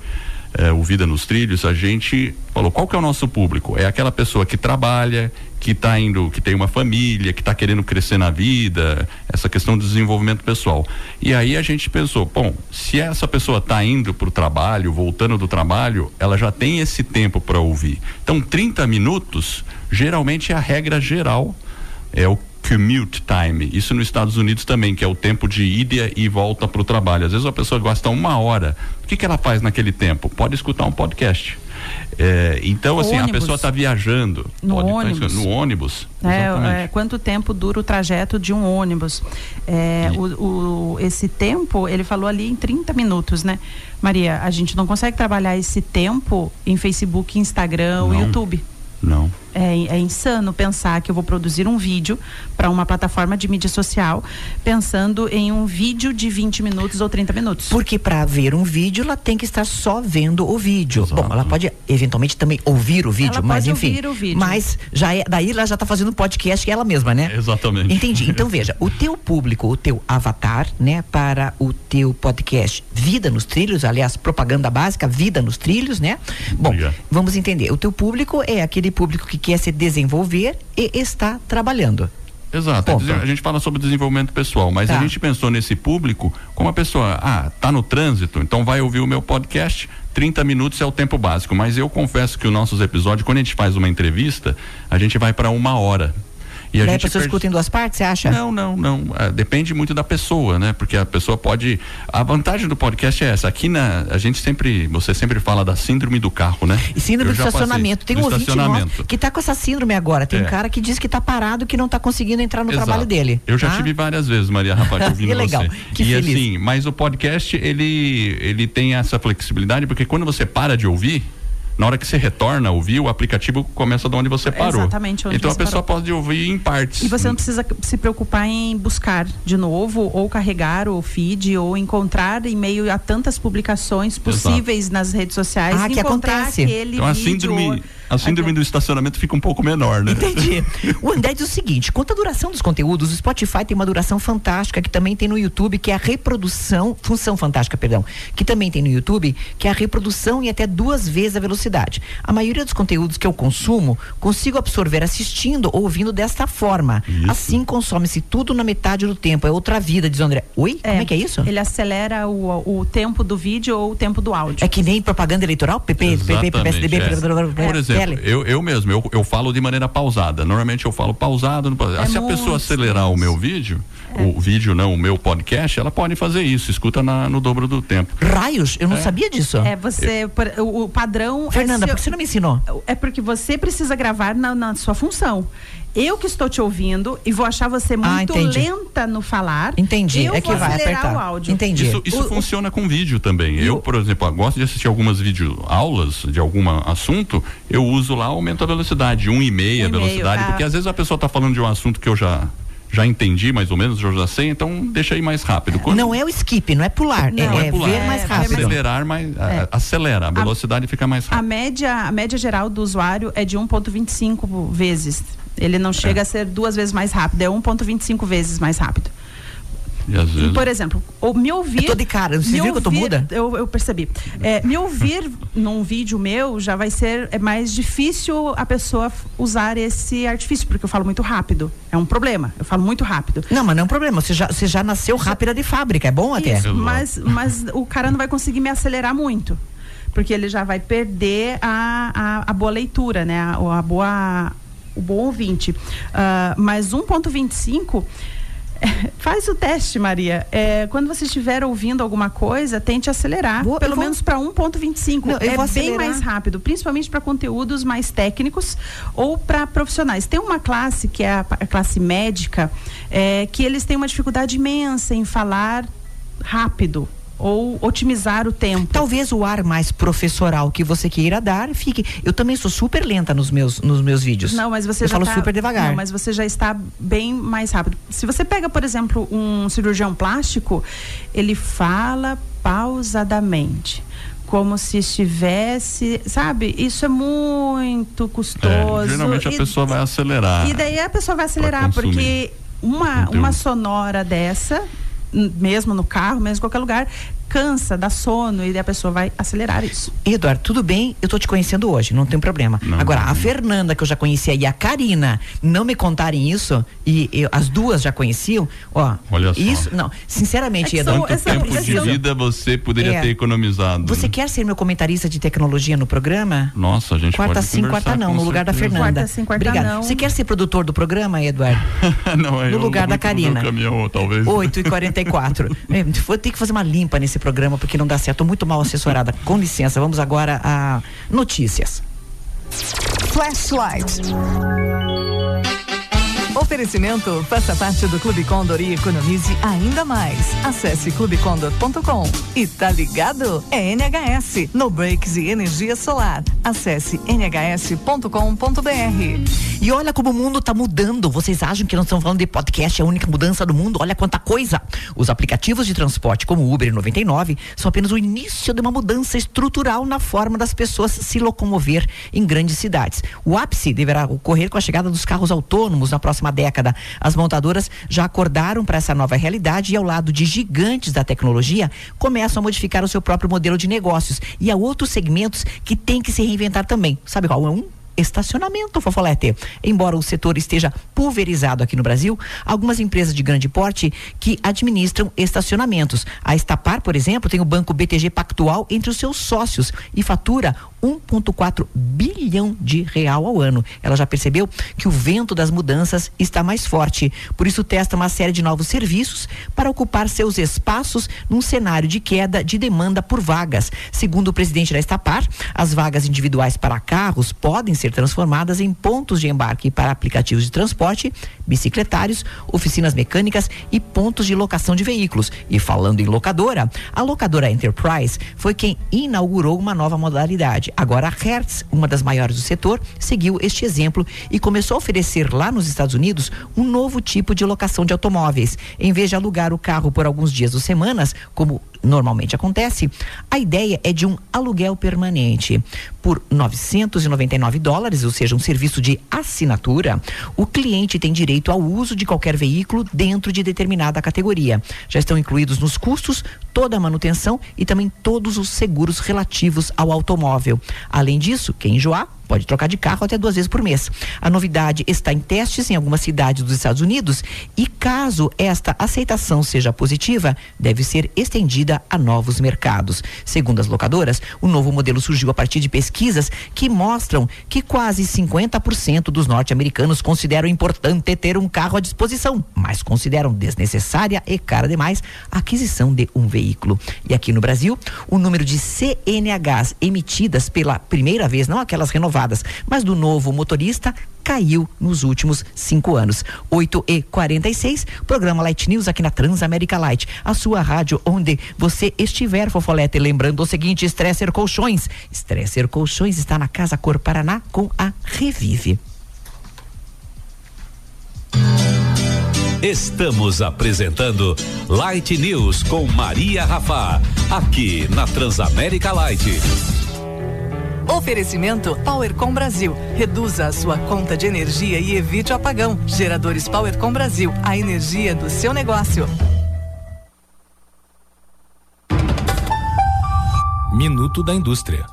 é, o Vida nos Trilhos, a gente falou qual que é o nosso público? É aquela pessoa que trabalha, que está indo, que tem uma família, que está querendo crescer na vida, essa questão do desenvolvimento pessoal. E aí a gente pensou, bom, se essa pessoa está indo para o trabalho, voltando do trabalho, ela já tem esse tempo para ouvir. Então, 30 minutos, geralmente é a regra geral, é o commute time. Isso nos Estados Unidos também, que é o tempo de ida e volta para o trabalho. Às vezes a pessoa gasta uma hora. O que, que ela faz naquele tempo? Pode escutar um podcast. É, então, assim, ônibus. a pessoa está viajando. No pode, ônibus. No ônibus. É, é, quanto tempo dura o trajeto de um ônibus? É, o, o, esse tempo, ele falou ali em 30 minutos, né? Maria, a gente não consegue trabalhar esse tempo em Facebook, Instagram, ou YouTube. Não. É, é, insano pensar que eu vou produzir um vídeo para uma plataforma de mídia social pensando em um vídeo de 20 minutos ou 30 minutos. Porque para ver um vídeo ela tem que estar só vendo o vídeo. Exato. Bom, ela pode eventualmente também ouvir o vídeo, ela mas enfim. Ouvir o vídeo. Mas já é, daí ela já está fazendo podcast ela mesma, né? Exatamente. Entendi. Então veja, o teu público, o teu avatar, né, para o teu podcast Vida nos Trilhos, aliás, propaganda básica, Vida nos Trilhos, né? Bom, Obrigado. vamos entender. O teu público é aquele público que quer se desenvolver e está trabalhando. Exato. Ponto. A gente fala sobre desenvolvimento pessoal, mas tá. a gente pensou nesse público como a pessoa, ah, tá no trânsito, então vai ouvir o meu podcast, 30 minutos é o tempo básico. Mas eu confesso que os nossos episódios, quando a gente faz uma entrevista, a gente vai para uma hora. E a, Daí a pessoa per... escuta em duas partes, você acha? Não, não, não. É, depende muito da pessoa, né? Porque a pessoa pode. A vantagem do podcast é essa. Aqui na. A gente sempre. Você sempre fala da síndrome do carro, né? E síndrome do estacionamento. Tem um ouvinte nosso que está com essa síndrome agora. Tem é. um cara que diz que está parado, que não está conseguindo entrar no Exato. trabalho dele. Eu já tá? tive várias vezes, Maria Rafael, ouvindo que legal. você. Que e feliz. assim, mas o podcast, ele, ele tem essa flexibilidade, porque quando você para de ouvir na hora que você retorna a ouvir, o aplicativo começa de onde você parou. Exatamente onde Então a pessoa parou. pode ouvir em partes. E você não precisa se preocupar em buscar de novo, ou carregar o feed, ou encontrar em meio a tantas publicações possíveis Exato. nas redes sociais. Ah, que acontece. Então a síndrome a síndrome Até... do estacionamento fica um pouco menor, né? Entendi. o André diz o seguinte: quanto à duração dos conteúdos, o Spotify tem uma duração fantástica que também tem no YouTube, que é a reprodução, função fantástica, perdão, que também tem no YouTube, que é a reprodução em até duas vezes a velocidade. A maioria dos conteúdos que eu consumo, consigo absorver assistindo ou ouvindo desta forma. Isso. Assim consome-se tudo na metade do tempo. É outra vida, diz o André. Oi? É, Como é que é isso? Ele acelera o, o tempo do vídeo ou o tempo do áudio. É que nem propaganda eleitoral? PP, PP, PSDB, é. Por exemplo, exemplo, eu, eu mesmo, eu, eu falo de maneira pausada. Normalmente eu falo pausado. É se a pessoa acelerar o meu vídeo, é. o vídeo não, o meu podcast, ela pode fazer isso, escuta na, no dobro do tempo. Raios, eu não é. sabia disso. É, você, o, o padrão. É Fernanda, é por que você não me ensinou? É porque você precisa gravar na, na sua função eu que estou te ouvindo e vou achar você ah, muito ah, lenta no falar. Entendi. Eu é que vai apertar. o áudio. Entendi. Isso, isso o, funciona com vídeo também. Eu, por exemplo, gosto de assistir algumas vídeo aulas de algum assunto, eu uso lá, aumento a velocidade, um e meia um velocidade, porque às vezes a pessoa está falando de um assunto que eu já já entendi mais ou menos, já sei, então deixa aí mais rápido. Quando... Não é o skip, não é pular, não, é, é, pular. ver mais rápido. Acelerar mais, é. acelera, a velocidade a, fica mais rápida. A média, a média geral do usuário é de 1.25 vezes. Ele não chega é. a ser duas vezes mais rápido, é 1.25 vezes mais rápido. Vezes... Por exemplo, ou me ouvir. Eu tô de cara, você viu que eu tô muda? Eu, eu percebi. É, me ouvir num vídeo meu já vai ser é mais difícil a pessoa usar esse artifício, porque eu falo muito rápido. É um problema. Eu falo muito rápido. Não, mas não é um problema. Você já, você já nasceu rápida de fábrica, é bom até. Isso, mas, mas o cara não vai conseguir me acelerar muito. Porque ele já vai perder a, a, a boa leitura, né? A, a boa. O bom ouvinte. Uh, mas 1,25 Faz o teste, Maria. É, quando você estiver ouvindo alguma coisa, tente acelerar, vou, pelo vou... menos para 1.25. É bem mais rápido, principalmente para conteúdos mais técnicos ou para profissionais. Tem uma classe que é a, a classe médica, é, que eles têm uma dificuldade imensa em falar rápido ou otimizar o tempo. Talvez o ar mais professoral que você queira dar fique. Eu também sou super lenta nos meus nos meus vídeos. Não, mas você eu já falo tá, super devagar. Não, mas você já está bem mais rápido. Se você pega, por exemplo, um cirurgião plástico, ele fala pausadamente como se estivesse, sabe? Isso é muito custoso. É, geralmente e, a pessoa vai acelerar. E daí a pessoa vai acelerar porque uma, uma sonora dessa mesmo no carro, mesmo em qualquer lugar, cansa, dá sono e a pessoa vai acelerar isso. Eduardo, tudo bem, eu tô te conhecendo hoje, não tem problema. Não, Agora, não. a Fernanda, que eu já conhecia, e a Karina, não me contarem isso, e eu, as duas já conheciam, ó. Olha só. Isso, não, sinceramente, é Eduardo. Quanto tempo de vida você poderia é, ter economizado? Você quer ser meu comentarista de tecnologia no programa? Nossa, a gente quarta pode sim, quarta não, no lugar da Fernanda. Quarta sim, quarta Obrigada. não. Você quer ser produtor do programa, Eduardo? não, é No lugar da Karina. Caminhão, talvez. 8 e 44 é, Vou ter que fazer uma limpa nesse programa, porque não dá certo. Muito mal assessorada. Com licença, vamos agora a notícias. Flashlight. Oferecimento faça parte do Clube Condor e economize ainda mais. Acesse clubecondor.com. E tá ligado? É NHS, no Breaks e energia solar. Acesse nhs.com.br. E olha como o mundo tá mudando. Vocês acham que nós estamos falando de podcast, é a única mudança do mundo? Olha quanta coisa. Os aplicativos de transporte como Uber e 99 são apenas o início de uma mudança estrutural na forma das pessoas se locomover em grandes cidades. O ápice deverá ocorrer com a chegada dos carros autônomos na próxima próxima década. As montadoras já acordaram para essa nova realidade e, ao lado de gigantes da tecnologia, começam a modificar o seu próprio modelo de negócios. E há outros segmentos que têm que se reinventar também. Sabe qual é um? estacionamento, Fofolete. Embora o setor esteja pulverizado aqui no Brasil, algumas empresas de grande porte que administram estacionamentos. A Estapar, por exemplo, tem o banco BTG Pactual entre os seus sócios e fatura 1,4 bilhão de real ao ano. Ela já percebeu que o vento das mudanças está mais forte, por isso testa uma série de novos serviços para ocupar seus espaços num cenário de queda de demanda por vagas. Segundo o presidente da Estapar, as vagas individuais para carros podem ser transformadas em pontos de embarque para aplicativos de transporte, bicicletários, oficinas mecânicas e pontos de locação de veículos. E falando em locadora, a locadora Enterprise foi quem inaugurou uma nova modalidade Agora, a Hertz, uma das maiores do setor, seguiu este exemplo e começou a oferecer lá nos Estados Unidos um novo tipo de locação de automóveis. Em vez de alugar o carro por alguns dias ou semanas, como normalmente acontece, a ideia é de um aluguel permanente. Por 999 dólares, ou seja, um serviço de assinatura, o cliente tem direito ao uso de qualquer veículo dentro de determinada categoria. Já estão incluídos nos custos toda a manutenção e também todos os seguros relativos ao automóvel. Além disso, quem enjoar pode trocar de carro até duas vezes por mês. A novidade está em testes em algumas cidades dos Estados Unidos e caso esta aceitação seja positiva, deve ser estendida a novos mercados. Segundo as locadoras, o novo modelo surgiu a partir de pesquisas que mostram que quase 50% dos norte-americanos consideram importante ter um carro à disposição, mas consideram desnecessária e cara demais a aquisição de um veículo. E aqui no Brasil, o número de CNHs emitidas pela primeira vez, não aquelas renovadas, mas do novo motorista, caiu nos últimos cinco anos. 8 e 46 programa Light News aqui na Transamérica Light, a sua rádio onde você estiver, Fofolete. Lembrando o seguinte: Stresser Colchões. Stresser Colchões está na Casa Cor Paraná com a Revive. Estamos apresentando Light News com Maria Rafa, aqui na Transamérica Light. Oferecimento Powercom Brasil. Reduza a sua conta de energia e evite o apagão. Geradores Powercom Brasil. A energia do seu negócio. Minuto da Indústria.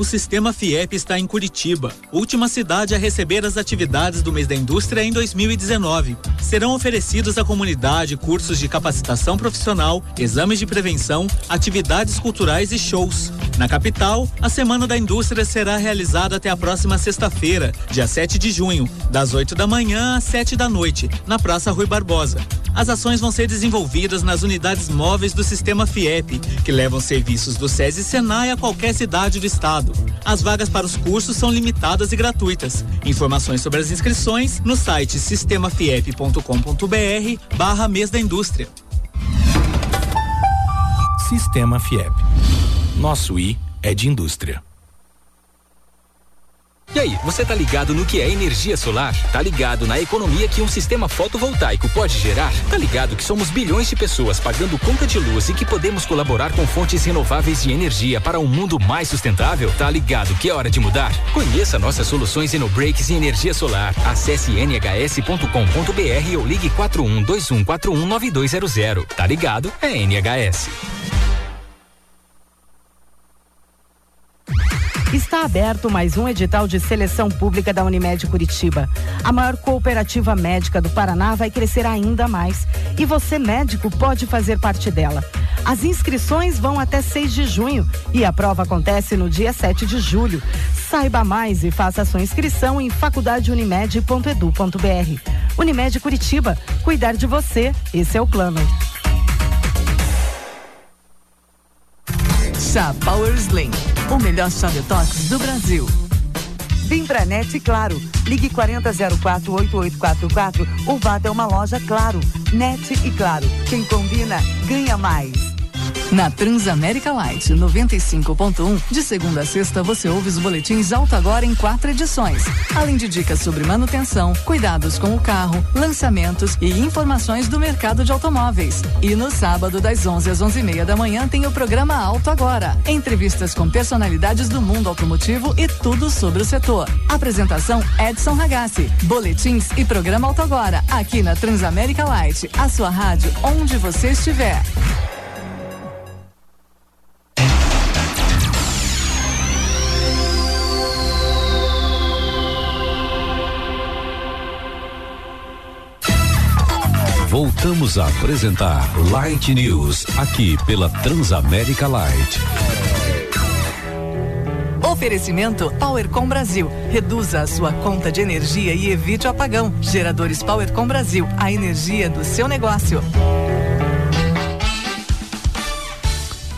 O sistema FIEP está em Curitiba, última cidade a receber as atividades do mês da indústria em 2019. Serão oferecidos à comunidade cursos de capacitação profissional, exames de prevenção, atividades culturais e shows. Na capital, a Semana da Indústria será realizada até a próxima sexta-feira, dia 7 de junho, das 8 da manhã às 7 da noite, na Praça Rui Barbosa. As ações vão ser desenvolvidas nas unidades móveis do sistema FIEP, que levam serviços do SESI e Senai a qualquer cidade do estado. As vagas para os cursos são limitadas e gratuitas. Informações sobre as inscrições no site sistemafiep.com.br barra mês da indústria. Sistema FIEP. Nosso I é de indústria. E aí, você tá ligado no que é energia solar? Tá ligado na economia que um sistema fotovoltaico pode gerar? Tá ligado que somos bilhões de pessoas pagando conta de luz e que podemos colaborar com fontes renováveis de energia para um mundo mais sustentável? Tá ligado que é hora de mudar? Conheça nossas soluções Breaks e energia solar. Acesse nhs.com.br ou ligue 4121419200. Tá ligado? É NHS. Está aberto mais um edital de seleção pública da Unimed Curitiba. A maior cooperativa médica do Paraná vai crescer ainda mais e você, médico, pode fazer parte dela. As inscrições vão até 6 de junho e a prova acontece no dia 7 de julho. Saiba mais e faça sua inscrição em faculdadeunimed.edu.br. Unimed Curitiba, cuidar de você, esse é o plano. Chá Power Slim, o melhor chá detox do Brasil. Vem pra NET Claro. Ligue 4004-8844 ou vá até uma loja Claro. NET e Claro. Quem combina, ganha mais. Na Transamérica Light 95.1, de segunda a sexta você ouve os boletins Alto Agora em quatro edições. Além de dicas sobre manutenção, cuidados com o carro, lançamentos e informações do mercado de automóveis. E no sábado, das 11 às 11 e meia da manhã, tem o programa Alto Agora. Entrevistas com personalidades do mundo automotivo e tudo sobre o setor. Apresentação Edson Ragazzi. Boletins e programa Alto Agora, aqui na Transamérica Light, a sua rádio onde você estiver. Voltamos a apresentar Light News, aqui pela Transamérica Light. Oferecimento Powercom Brasil. Reduza a sua conta de energia e evite o apagão. Geradores Powercom Brasil. A energia do seu negócio.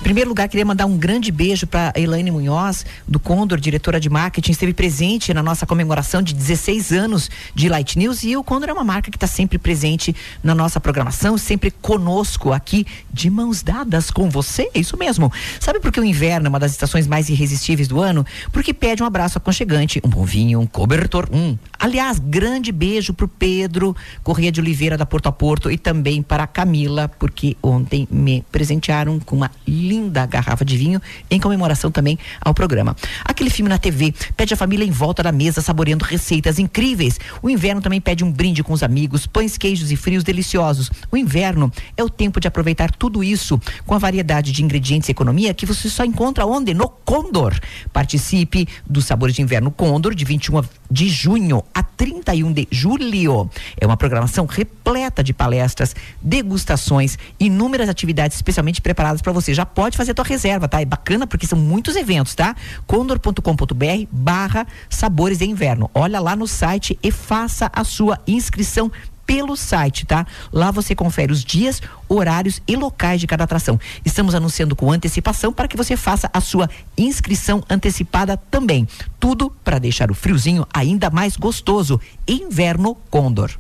Em primeiro lugar, queria mandar um grande beijo para Elaine Munhoz, do Condor, diretora de marketing, esteve presente na nossa comemoração de 16 anos de Light News. E o Condor é uma marca que está sempre presente na nossa programação, sempre conosco aqui, de mãos dadas com você. É isso mesmo. Sabe por que o inverno é uma das estações mais irresistíveis do ano? Porque pede um abraço aconchegante, um bom vinho, um cobertor. Um. Aliás, grande beijo pro Pedro Correia de Oliveira, da Porto a Porto, e também para a Camila, porque ontem me presentearam com uma linda garrafa de vinho em comemoração também ao programa. Aquele filme na TV pede a família em volta da mesa saboreando receitas incríveis. O inverno também pede um brinde com os amigos, pães, queijos e frios deliciosos. O inverno é o tempo de aproveitar tudo isso com a variedade de ingredientes e economia que você só encontra onde? No Condor. Participe do Sabores de Inverno Condor de 21 de junho a 31 de julho. É uma programação repleta de palestras, degustações, inúmeras atividades especialmente preparadas para você. Já pode fazer a tua reserva, tá? É bacana porque são muitos eventos, tá? condor.com.br barra sabores de inverno. Olha lá no site e faça a sua inscrição pelo site, tá? Lá você confere os dias, horários e locais de cada atração. Estamos anunciando com antecipação para que você faça a sua inscrição antecipada também. Tudo para deixar o friozinho ainda mais gostoso. Inverno Condor.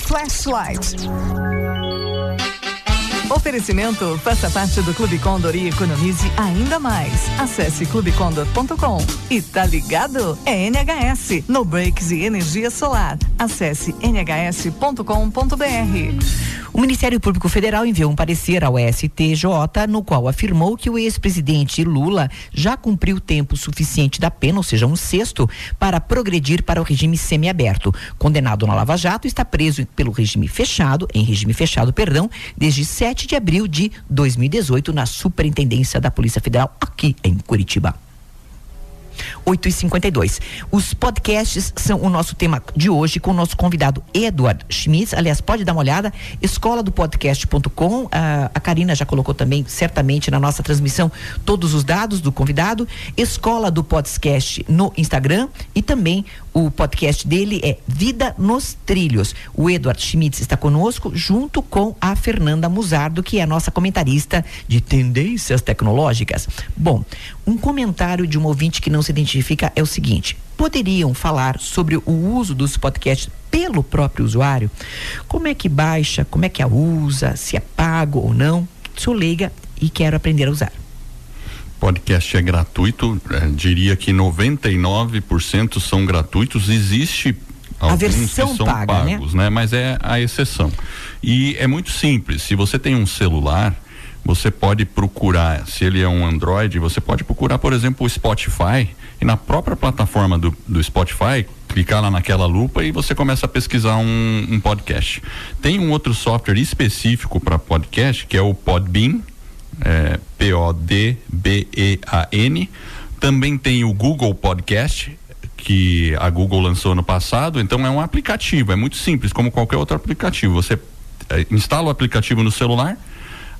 Flashlight. Oferecimento faça parte do Clube Condor e economize ainda mais. Acesse clubecondor.com. E tá ligado? É NHS, No Breaks e Energia Solar. Acesse nhs.com.br. O Ministério Público Federal enviou um parecer ao STJ no qual afirmou que o ex-presidente Lula já cumpriu tempo suficiente da pena, ou seja, um sexto, para progredir para o regime semiaberto. Condenado na Lava Jato, está preso pelo regime fechado, em regime fechado, perdão, desde 7 de abril de 2018 na Superintendência da Polícia Federal aqui em Curitiba. 8 e 52 Os podcasts são o nosso tema de hoje com o nosso convidado Eduardo Schmitz. Aliás, pode dar uma olhada, escola do podcast.com. A, a Karina já colocou também, certamente, na nossa transmissão, todos os dados do convidado. Escola do Podcast no Instagram e também o podcast dele é Vida nos Trilhos. O Eduardo Schmitz está conosco, junto com a Fernanda Musardo, que é a nossa comentarista de tendências tecnológicas. Bom, um comentário de um ouvinte que não se identifica é o seguinte: poderiam falar sobre o uso dos podcasts pelo próprio usuário? Como é que baixa, como é que a usa, se é pago ou não? Sou leiga e quero aprender a usar podcast é gratuito, é, diria que 99% são gratuitos. Existe alguns que são paga, né? pagos, né? né? Mas é a exceção. E é muito simples. Se você tem um celular, você pode procurar, se ele é um Android, você pode procurar, por exemplo, o Spotify e na própria plataforma do, do Spotify, clicar lá naquela lupa e você começa a pesquisar um, um podcast. Tem um outro software específico para podcast que é o Podbean, é, P-O-D-B-E-A-N. Também tem o Google Podcast, que a Google lançou no passado. Então é um aplicativo, é muito simples, como qualquer outro aplicativo. Você é, instala o aplicativo no celular.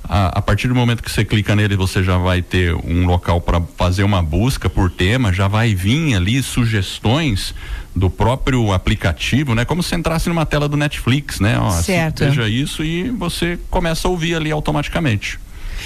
A, a, partir do momento que você clica nele, você já vai ter um local para fazer uma busca por tema, já vai vir ali sugestões do próprio aplicativo, né? Como se entrasse numa tela do Netflix, né? Ó, certo. Veja isso e você começa a ouvir ali automaticamente.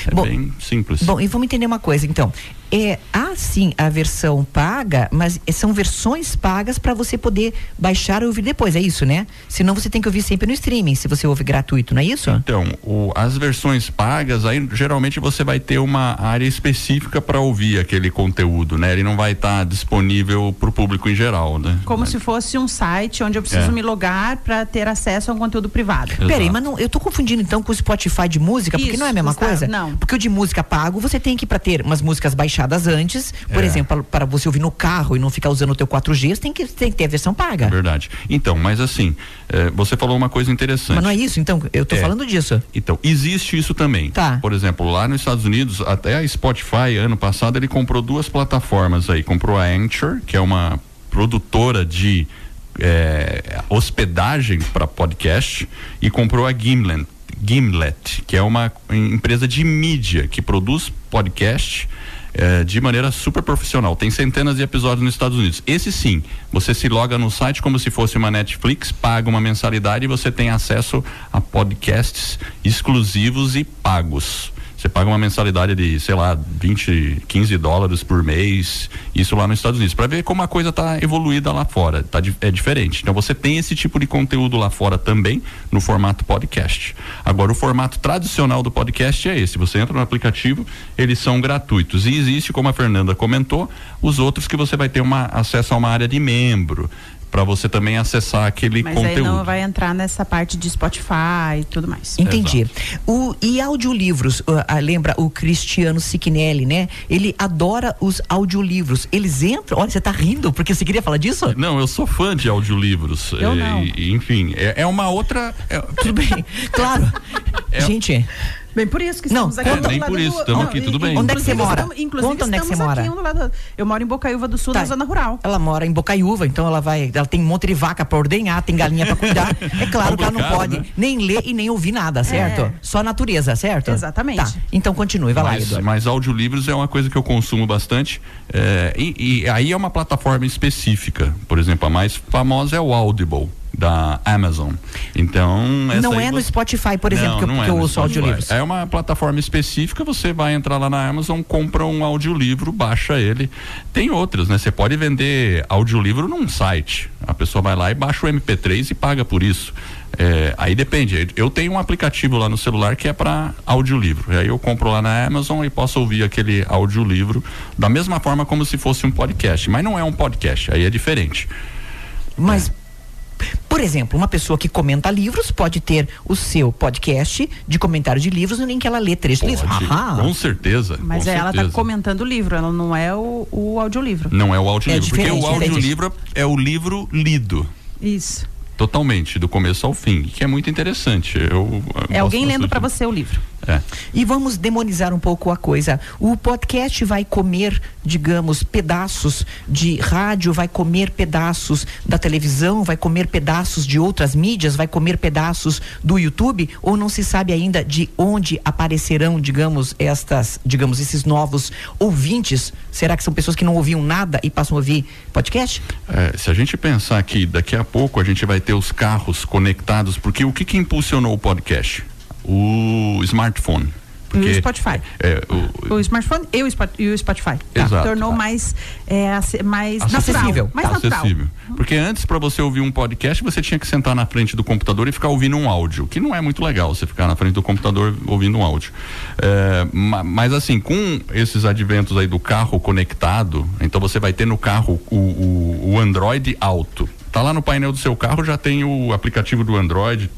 É bom, bem simples. Bom, e vamos entender uma coisa, então. É, há sim a versão paga, mas são versões pagas para você poder baixar e ouvir depois, é isso, né? Senão você tem que ouvir sempre no streaming, se você ouve gratuito, não é isso? Então, o, as versões pagas, aí geralmente você vai ter uma área específica para ouvir aquele conteúdo, né? Ele não vai estar tá disponível para o público em geral, né? Como mas... se fosse um site onde eu preciso é. me logar para ter acesso a um conteúdo privado. Exato. Peraí, mas não, eu tô confundindo então com o Spotify de música, porque não é a mesma coisa? Não. Porque o de música pago, você tem que para ter umas músicas baixadas baixadas antes. Por é. exemplo, para você ouvir no carro e não ficar usando o teu 4G, você tem que, tem que ter a versão paga. Verdade. Então, mas assim, é, você falou uma coisa interessante. Mas não é isso, então, eu estou é. falando disso. Então, existe isso também. Tá. Por exemplo, lá nos Estados Unidos, até a Spotify, ano passado, ele comprou duas plataformas aí. Comprou a Anchor, que é uma produtora de é, hospedagem para podcast, e comprou a Gimlet, Gimlet, que é uma empresa de mídia que produz podcast é, de maneira super profissional. Tem centenas de episódios nos Estados Unidos. Esse sim, você se loga no site como se fosse uma Netflix, paga uma mensalidade e você tem acesso a podcasts exclusivos e pagos. Você paga uma mensalidade de, sei lá, 20, 15 dólares por mês, isso lá nos Estados Unidos, para ver como a coisa está evoluída lá fora. Tá, é diferente. Então você tem esse tipo de conteúdo lá fora também, no formato podcast. Agora, o formato tradicional do podcast é esse. Você entra no aplicativo, eles são gratuitos. E existe, como a Fernanda comentou, os outros que você vai ter uma, acesso a uma área de membro para você também acessar aquele Mas conteúdo. aí não vai entrar nessa parte de Spotify e tudo mais. Entendi. O, e audiolivros, uh, ah, lembra o Cristiano Siquinelli, né? Ele adora os audiolivros. Eles entram. Olha, você tá rindo porque você queria falar disso? Não, eu sou fã de audiolivros. Eu É, não. e- enfim, é, é uma outra. é- Tudo bem, claro. Gente. Bem, por isso que Não, estamos aqui. conta- um do nem por isso, tamo aqui, tudo bem. Onde é que você inclusive mora? estamos- inclusive Conta onde é que você estamos mora. aqui um do lado do- Eu moro em Bocaiúva do Sul, Tá. na zona rural. Ela mora em Bocaiúva, então ela vai. Ela tem um monte de vaca pra ordenhar, tem galinha pra cuidar. É claro que ela não pode né? nem ler e nem ouvir nada, certo? É. Só a natureza, certo? Exatamente. Tá. Então continue, vai lá, mas, Eduardo. mas audiolivros é uma coisa que eu consumo bastante. é, e, e aí é uma plataforma específica. Por exemplo, a mais famosa é o Audible. Da Amazon. Então. Não é no você- Spotify, por exemplo, Não, que eu, não que é eu no ouço Spotify. audiolivros. É uma plataforma específica, você vai entrar lá na Amazon, compra um audiolivro, baixa ele. Tem outras, né? Você pode vender audiolivro num site. A pessoa vai lá e baixa o MP3 e paga por isso. É, aí depende. Eu tenho um aplicativo lá no celular que é para audiolivro. E aí eu compro lá na Amazon e posso ouvir aquele audiolivro da mesma forma como se fosse um podcast. Mas não é um podcast, aí é diferente. Mas, por exemplo, uma pessoa que comenta livros pode ter o seu podcast de comentário de livros em que ela lê três livros. Pode, Ahá. com certeza. Mas com ela está comentando o livro, ela não é o, o audiolivro. Não é o audiolivro, É porque o audiolivro é o livro lido. Isso. Totalmente, do começo ao fim, que é muito interessante. Eu, eu É alguém lendo para você o livro. É. E vamos demonizar um pouco a coisa. O podcast vai comer, digamos, pedaços de rádio, vai comer pedaços da televisão, vai comer pedaços de outras mídias, vai comer pedaços do YouTube, ou não se sabe ainda de onde aparecerão, digamos, estas, digamos, esses novos ouvintes? Será que são pessoas que não ouviam nada e passam a ouvir podcast? É, se a gente pensar que daqui a pouco a gente vai ter os carros conectados, porque o que, que impulsionou o podcast? O smartphone. Porque, o Spotify. É, o, O smartphone e o, e o Spotify. Exato. Tornou mais, é, mais Acessível. natural. Mais Tá natural. acessível. Porque antes, para você ouvir um podcast, você tinha que sentar na frente do computador e ficar ouvindo um áudio, que não é muito legal você ficar na frente do computador ouvindo um áudio. É, ma- mas assim, com esses adventos aí do carro conectado, então você vai ter no carro o, o, o Android Auto. Tá lá no painel do seu carro, já tem o aplicativo do Android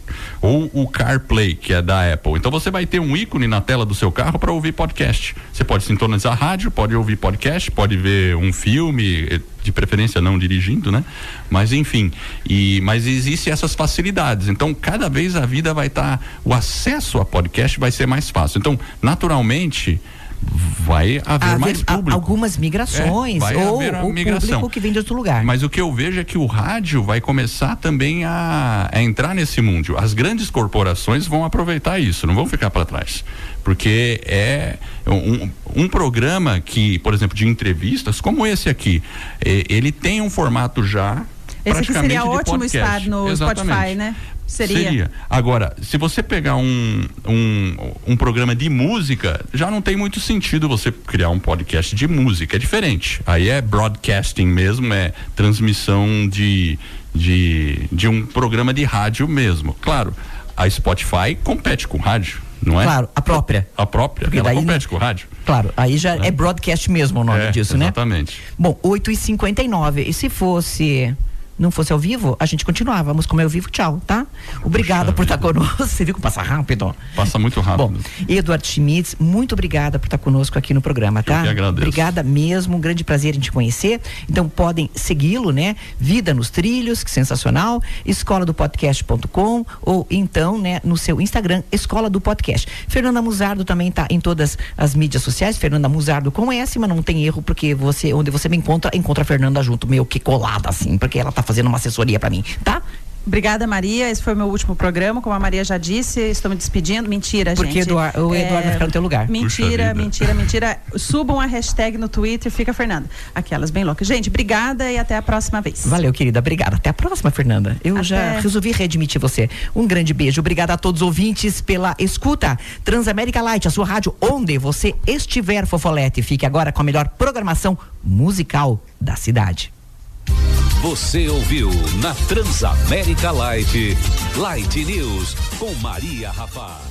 ou o CarPlay, que é da Apple. Então você vai ter um ícone na tela do seu carro para ouvir podcast. Você pode sintonizar rádio, pode ouvir podcast, pode ver um filme, eh, de preferência não dirigindo, né? Mas enfim, e mas existe essas facilidades. Então cada vez a vida vai estar, o acesso a podcast vai ser mais fácil. Então naturalmente vai haver, Haver mais público. algumas migrações É, ou o migração. público que vem de outro lugar. Mas o que eu vejo é que o rádio vai começar também a, a entrar nesse mundo. As grandes corporações vão aproveitar isso, não vão ficar para trás. Porque é um, um programa que, por exemplo, de entrevistas, como esse aqui, ele tem um formato já. Esse aqui seria ótimo podcast. estar no Exatamente. Spotify, né? Seria. Agora, se você pegar um, um, um programa de música, já não tem muito sentido você criar um podcast de música. É diferente. Aí é broadcasting mesmo, é transmissão de, de, de um programa de rádio mesmo. Claro, a Spotify compete com rádio, não é? Claro, a própria. A própria, Porque ela daí compete com rádio. Claro, aí já é, broadcast mesmo o nome É, disso, né? Exatamente. Bom, 8h59. E se fosse. Não fosse ao vivo, a gente continuávamos como é ao vivo, tchau, tá? Obrigada por estar conosco. Você viu que passa rápido? Passa muito rápido. Bom, Eduardo Schmitz, muito obrigada por estar conosco aqui no programa, tá? que agradeço. Obrigada mesmo, um grande prazer em te conhecer. Então podem segui-lo, né? Vida nos Trilhos, que sensacional, escola do podcast.com ou então, né, no seu Instagram, Escola do Podcast. Fernanda Muzardo também tá em todas as mídias sociais, Fernanda Muzardo com S, mas não tem erro porque você, onde você me encontra, encontra a Fernanda junto, meio que colada assim, porque ela tá fazendo uma assessoria para mim, tá? Obrigada, Maria. Esse foi o meu último programa. Como a Maria já disse, estou me despedindo. Mentira, Porque gente. Eduardo- o Eduardo vai ficar no teu lugar. Mentira, mentira, mentira. Subam a hashtag no Twitter, fica Fernanda. Aquelas bem loucas. Gente, obrigada e até a próxima vez. Valeu, querida. Obrigada. Até a próxima, Fernanda. Eu Até. já resolvi readmitir você. Um grande beijo. Obrigada a todos os ouvintes pela escuta. Transamérica Light, a sua rádio, onde você estiver, Fofolete. Fique agora com a melhor programação musical da cidade. Você ouviu na Transamérica Light, Light News com Maria Rafá.